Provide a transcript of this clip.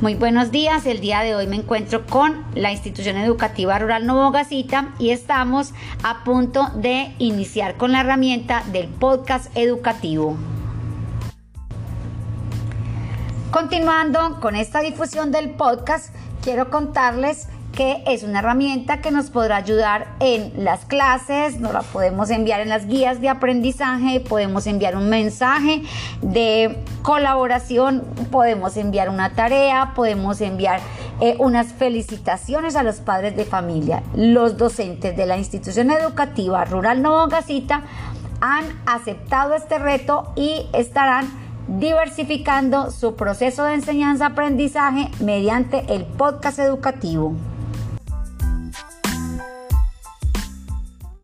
Muy buenos días, el día de hoy me encuentro con la institución educativa rural Novogacita y estamos a punto de iniciar con la herramienta del podcast educativo. Continuando con esta difusión del podcast, quiero contarles que es una herramienta que nos podrá ayudar en las clases, nos la podemos enviar en las guías de aprendizaje, podemos enviar un mensaje de colaboración, podemos enviar una tarea, podemos enviar eh, unas felicitaciones a los padres de familia. Los docentes de la institución educativa rural Novogacita han aceptado este reto y estarán diversificando su proceso de enseñanza-aprendizaje mediante el podcast educativo.